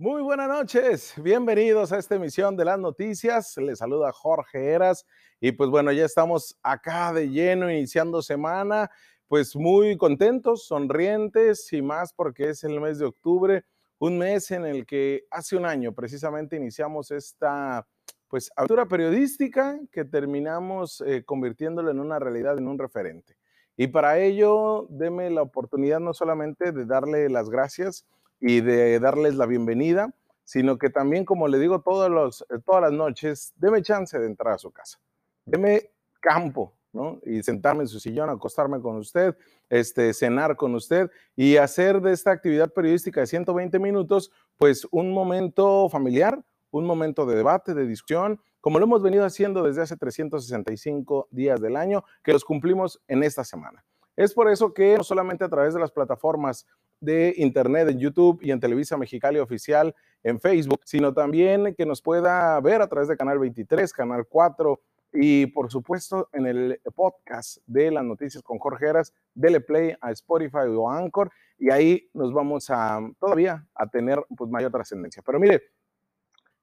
Muy buenas noches, bienvenidos a esta emisión de las noticias. Les saluda Jorge Eras y pues bueno, ya estamos acá de lleno iniciando semana, pues muy contentos, sonrientes y más porque es el mes de octubre, un mes en el que hace un año precisamente iniciamos esta pues aventura periodística que terminamos eh, convirtiéndolo en una realidad, en un referente. Y para ello, deme la oportunidad no solamente de darle las gracias, y de darles la bienvenida, sino que también, como le digo todos los, eh, todas las noches, deme chance de entrar a su casa. Deme campo, ¿no? Y sentarme en su sillón, acostarme con usted, este, cenar con usted y hacer de esta actividad periodística de 120 minutos, pues un momento familiar, un momento de debate, de discusión, como lo hemos venido haciendo desde hace 365 días del año, que los cumplimos en esta semana. Es por eso que no solamente a través de las plataformas de Internet, en YouTube y en Televisa Mexicali Oficial, en Facebook, sino también que nos pueda ver a través de Canal 23, Canal 4 y por supuesto en el podcast de las noticias con Jorge Heras, dele play a Spotify o Anchor y ahí nos vamos a todavía a tener pues mayor trascendencia. Pero mire,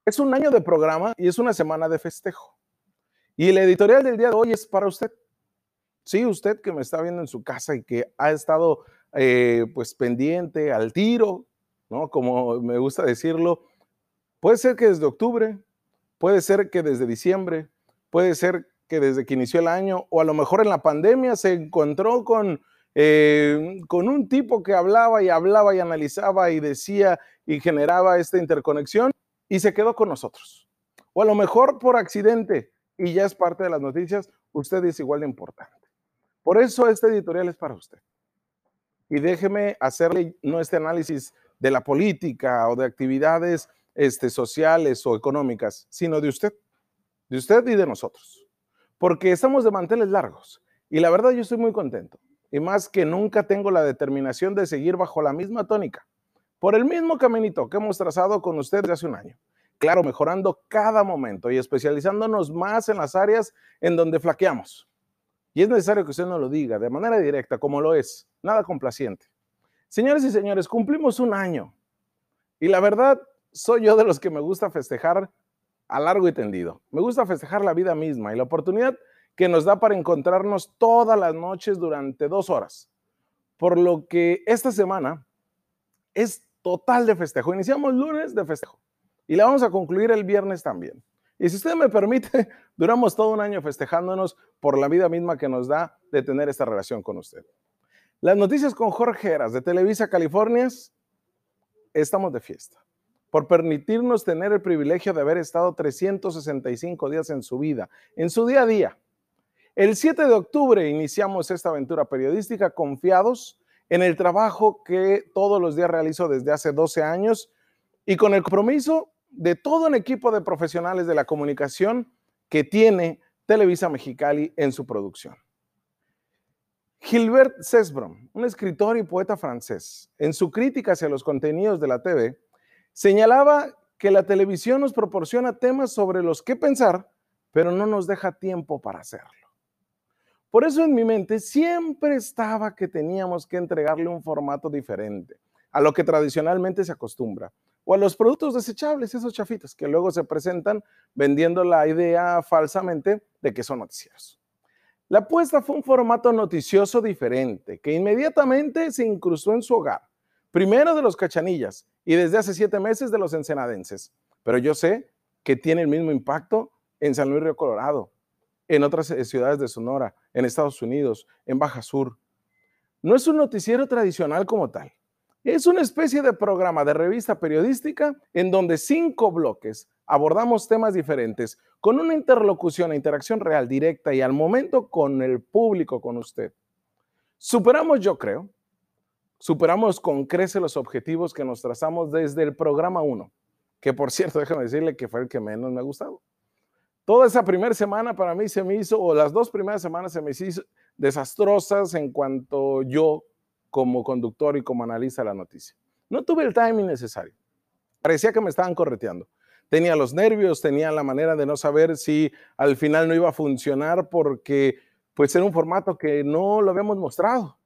es un año de programa y es una semana de festejo. Y el editorial del día de hoy es para usted. Sí, usted que me está viendo en su casa y que ha estado eh, pues pendiente, al tiro, ¿no? Como me gusta decirlo. Puede ser que desde octubre, puede ser que desde diciembre, puede ser que desde que inició el año, o a lo mejor en la pandemia se encontró con, eh, con un tipo que hablaba y hablaba y analizaba y decía y generaba esta interconexión y se quedó con nosotros. O a lo mejor por accidente y ya es parte de las noticias, usted es igual de importante. Por eso este editorial es para usted y déjeme hacerle no este análisis de la política o de actividades este, sociales o económicas, sino de usted, de usted y de nosotros. Porque estamos de manteles largos y la verdad yo estoy muy contento y más que nunca tengo la determinación de seguir bajo la misma tónica, por el mismo caminito que hemos trazado con usted desde hace un año. Claro, mejorando cada momento y especializándonos más en las áreas en donde flaqueamos y es necesario que usted nos lo diga de manera directa, como lo es, nada complaciente. Señores y señores, cumplimos un año. Y la verdad, soy yo de los que me gusta festejar a largo y tendido. Me gusta festejar la vida misma y la oportunidad que nos da para encontrarnos todas las noches durante dos horas. Por lo que esta semana es total de festejo. Iniciamos lunes de festejo y la vamos a concluir el viernes también. Y si usted me permite, duramos todo un año festejándonos por la vida misma que nos da de tener esta relación con usted. Las noticias con Jorge Heras de Televisa California, estamos de fiesta por permitirnos tener el privilegio de haber estado 365 días en su vida, en su día a día. El 7 de octubre iniciamos esta aventura periodística confiados en el trabajo que todos los días realizo desde hace 12 años y con el compromiso de todo un equipo de profesionales de la comunicación que tiene Televisa Mexicali en su producción. Gilbert Cesbron, un escritor y poeta francés, en su crítica hacia los contenidos de la TV, señalaba que la televisión nos proporciona temas sobre los que pensar, pero no nos deja tiempo para hacerlo. Por eso en mi mente siempre estaba que teníamos que entregarle un formato diferente a lo que tradicionalmente se acostumbra, o a los productos desechables, esos chafitas que luego se presentan vendiendo la idea falsamente de que son noticieros. La apuesta fue un formato noticioso diferente que inmediatamente se incrustó en su hogar, primero de los cachanillas y desde hace siete meses de los ensenadenses, pero yo sé que tiene el mismo impacto en San Luis Río Colorado, en otras eh, ciudades de Sonora, en Estados Unidos, en Baja Sur. No es un noticiero tradicional como tal, es una especie de programa de revista periodística en donde cinco bloques abordamos temas diferentes con una interlocución e interacción real, directa y al momento con el público, con usted. Superamos, yo creo, superamos con crece los objetivos que nos trazamos desde el programa 1, que por cierto, déjame decirle que fue el que menos me ha gustado. Toda esa primera semana para mí se me hizo, o las dos primeras semanas se me hizo desastrosas en cuanto yo como conductor y como analista de la noticia. No tuve el timing necesario. Parecía que me estaban correteando. Tenía los nervios, tenía la manera de no saber si al final no iba a funcionar porque pues era un formato que no lo habíamos mostrado.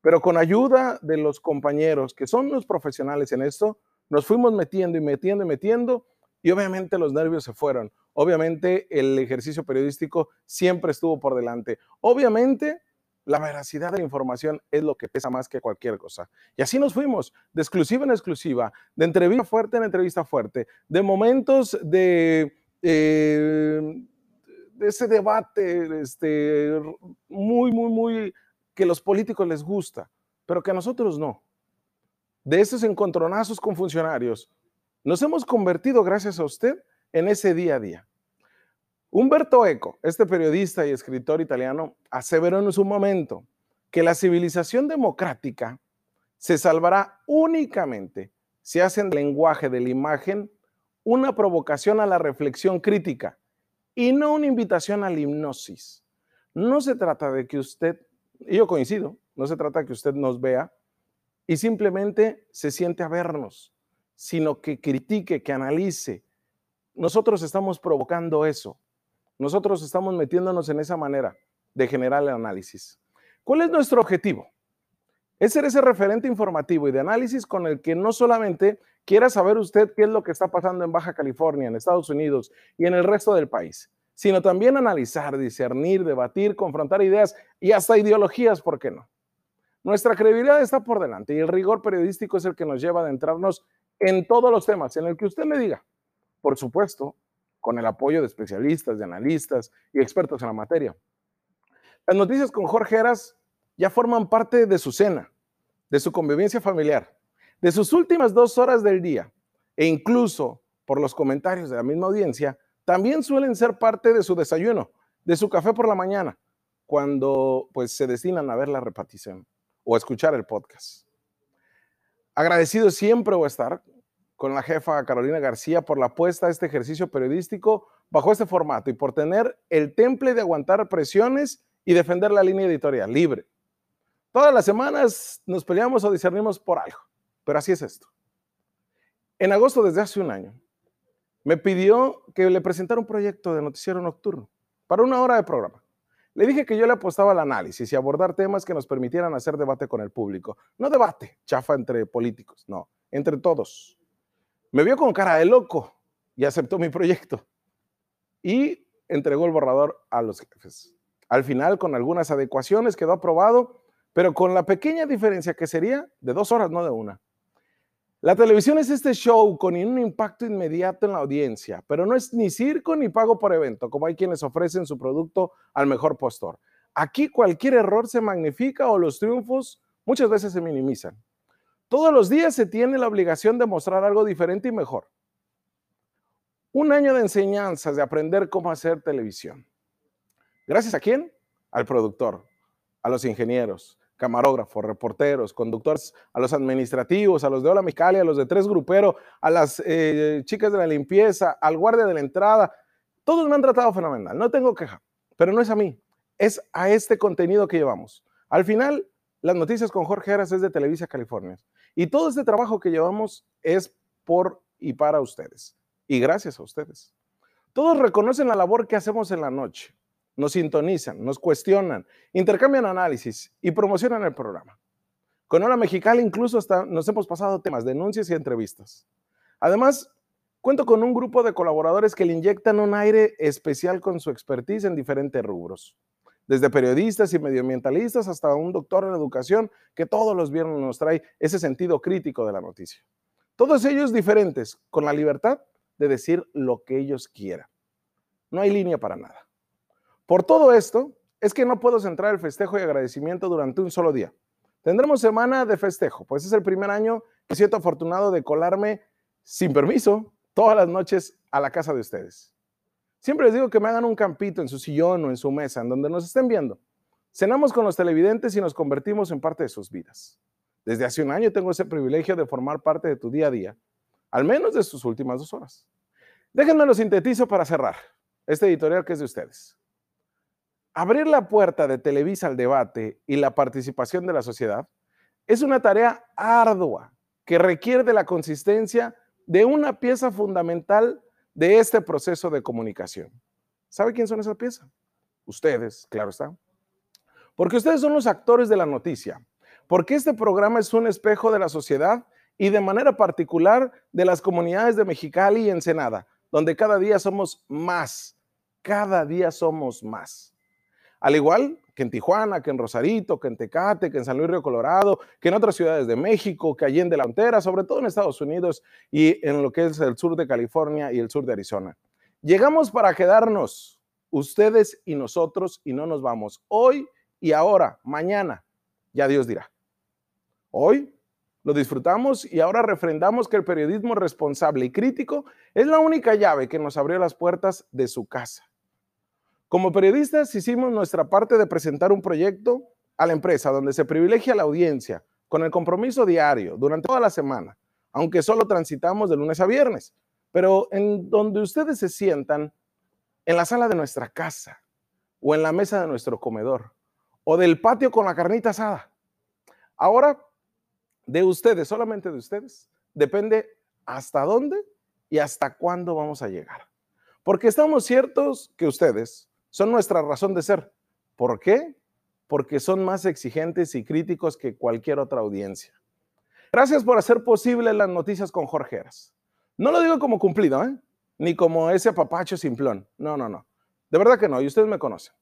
Pero con ayuda de los compañeros que son los profesionales en esto, nos fuimos metiendo y metiendo y metiendo y obviamente los nervios se fueron. Obviamente el ejercicio periodístico siempre estuvo por delante. Obviamente la veracidad de la información es lo que pesa más que cualquier cosa. Y así nos fuimos, de exclusiva en exclusiva, de entrevista fuerte en entrevista fuerte, de momentos de, eh, ese debate este, muy, muy, muy que los políticos les gusta, pero que a nosotros no. De esos encontronazos con funcionarios, nos hemos convertido, gracias a usted, en ese día a día. Humberto Eco, este periodista y escritor italiano, aseveró en su momento que la civilización democrática se salvará únicamente si hacen del lenguaje de la imagen una provocación a la reflexión crítica y no una invitación a la hipnosis. No se trata de que usted, y yo coincido, no se trata de que usted nos vea y simplemente se siente a vernos, sino que critique, que analice. Nosotros estamos provocando eso. Nosotros estamos metiéndonos en esa manera de generar el análisis. ¿Cuál es nuestro objetivo? Es ser ese referente informativo y de análisis con el que no solamente quiera saber usted qué es lo que está pasando en Baja California, en Estados Unidos y en el resto del país, sino también analizar, discernir, debatir, confrontar ideas y hasta ideologías, ¿por qué no? Nuestra credibilidad está por delante y el rigor periodístico es el que nos lleva a adentrarnos en todos los temas, en el que usted me diga. Por supuesto, con el apoyo de especialistas, de analistas y expertos en la materia. Las noticias con Jorge Heras ya forman parte de su cena, de su convivencia familiar, de sus últimas dos horas del día e incluso por los comentarios de la misma audiencia, también suelen ser parte de su desayuno, de su café por la mañana, cuando pues se destinan a ver la repetición o a escuchar el podcast. Agradecido siempre voy a estar con la jefa Carolina García por la apuesta a este ejercicio periodístico bajo este formato y por tener el temple de aguantar presiones y defender la línea editorial libre. Todas las semanas nos peleamos o discernimos por algo, pero así es esto. En agosto, desde hace un año, me pidió que le presentara un proyecto de noticiero nocturno para una hora de programa. Le dije que yo le apostaba al análisis y abordar temas que nos permitieran hacer debate con el público. No debate, chafa entre políticos, no, entre todos. Me vio con cara de loco y aceptó mi proyecto. Y entregó el borrador a los jefes. Al final, con algunas adecuaciones, quedó aprobado, pero con la pequeña diferencia que sería de dos horas, no de una. La televisión es este show con un impacto inmediato en la audiencia, pero no es ni circo ni pago por evento, como hay quienes ofrecen su producto al mejor postor. Aquí cualquier error se magnifica o los triunfos muchas veces se minimizan. Todos los días se tiene la obligación de mostrar algo diferente y mejor. Un año de enseñanzas, de aprender cómo hacer televisión. Gracias a quién? Al productor, a los ingenieros, camarógrafos, reporteros, conductores, a los administrativos, a los de Hola Micali, a los de Tres Grupero, a las eh, chicas de la limpieza, al guardia de la entrada. Todos me han tratado fenomenal, no tengo queja, pero no es a mí, es a este contenido que llevamos. Al final, las noticias con Jorge Heras es de Televisa California. Y todo este trabajo que llevamos es por y para ustedes. Y gracias a ustedes. Todos reconocen la labor que hacemos en la noche. Nos sintonizan, nos cuestionan, intercambian análisis y promocionan el programa. Con Hora Mexicali incluso hasta nos hemos pasado temas, denuncias y entrevistas. Además, cuento con un grupo de colaboradores que le inyectan un aire especial con su expertise en diferentes rubros desde periodistas y medioambientalistas hasta un doctor en educación que todos los viernes nos trae ese sentido crítico de la noticia. Todos ellos diferentes, con la libertad de decir lo que ellos quieran. No hay línea para nada. Por todo esto, es que no puedo centrar el festejo y agradecimiento durante un solo día. Tendremos semana de festejo, pues es el primer año que siento afortunado de colarme sin permiso todas las noches a la casa de ustedes. Siempre les digo que me hagan un campito en su sillón o en su mesa, en donde nos estén viendo. Cenamos con los televidentes y nos convertimos en parte de sus vidas. Desde hace un año tengo ese privilegio de formar parte de tu día a día, al menos de sus últimas dos horas. Déjenme lo sintetizo para cerrar este editorial que es de ustedes. Abrir la puerta de Televisa al debate y la participación de la sociedad es una tarea ardua que requiere de la consistencia de una pieza fundamental de este proceso de comunicación. ¿Sabe quién son esa pieza? Ustedes, claro está. Porque ustedes son los actores de la noticia. Porque este programa es un espejo de la sociedad y de manera particular de las comunidades de Mexicali y Ensenada, donde cada día somos más, cada día somos más. Al igual que en Tijuana, que en Rosarito, que en Tecate, que en San Luis Río Colorado, que en otras ciudades de México, que allí en de la frontera, sobre todo en Estados Unidos y en lo que es el sur de California y el sur de Arizona. Llegamos para quedarnos, ustedes y nosotros, y no nos vamos. Hoy y ahora, mañana, ya Dios dirá. Hoy lo disfrutamos y ahora refrendamos que el periodismo responsable y crítico es la única llave que nos abrió las puertas de su casa. Como periodistas hicimos nuestra parte de presentar un proyecto a la empresa donde se privilegia la audiencia con el compromiso diario durante toda la semana, aunque solo transitamos de lunes a viernes, pero en donde ustedes se sientan en la sala de nuestra casa o en la mesa de nuestro comedor o del patio con la carnita asada. Ahora de ustedes, solamente de ustedes, depende hasta dónde y hasta cuándo vamos a llegar. Porque estamos ciertos que ustedes son nuestra razón de ser. ¿Por qué? Porque son más exigentes y críticos que cualquier otra audiencia. Gracias por hacer posible las noticias con Jorge Eras. No lo digo como cumplido, ¿eh? ni como ese papacho simplón. No, no, no. De verdad que no, y ustedes me conocen.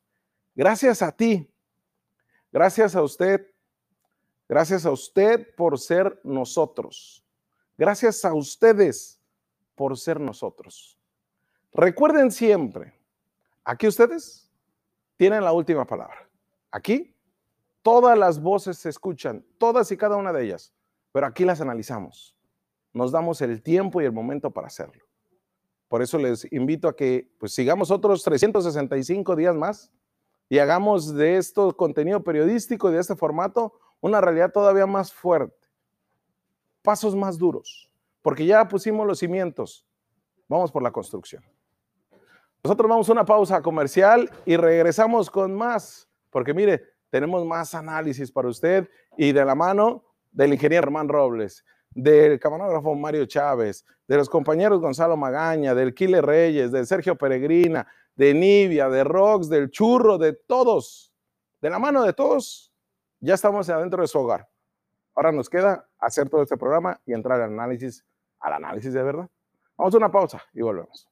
Gracias a ti, gracias a usted Gracias a usted por ser nosotros. Gracias a ustedes por ser nosotros. Recuerden siempre, aquí ustedes tienen la última palabra. Aquí todas las voces se escuchan, todas y cada una de ellas, pero aquí las analizamos. Nos damos el tiempo y el momento para hacerlo. Por eso les invito a que pues, sigamos otros 365 días más y hagamos de esto contenido periodístico y de este formato una realidad todavía más fuerte, pasos más duros, porque ya pusimos los cimientos, vamos por la construcción. Nosotros vamos a una pausa comercial y regresamos con más, porque mire, tenemos más análisis para usted y de la mano del ingeniero Herman Robles, del camarógrafo Mario Chávez, de los compañeros Gonzalo Magaña, del Kile Reyes, de Sergio Peregrina, de Nivia, de Rox, del Churro, de todos, de la mano de todos, ya estamos adentro de su hogar. Ahora nos queda hacer todo este programa y entrar al análisis, al análisis de verdad. Vamos a una pausa y volvemos.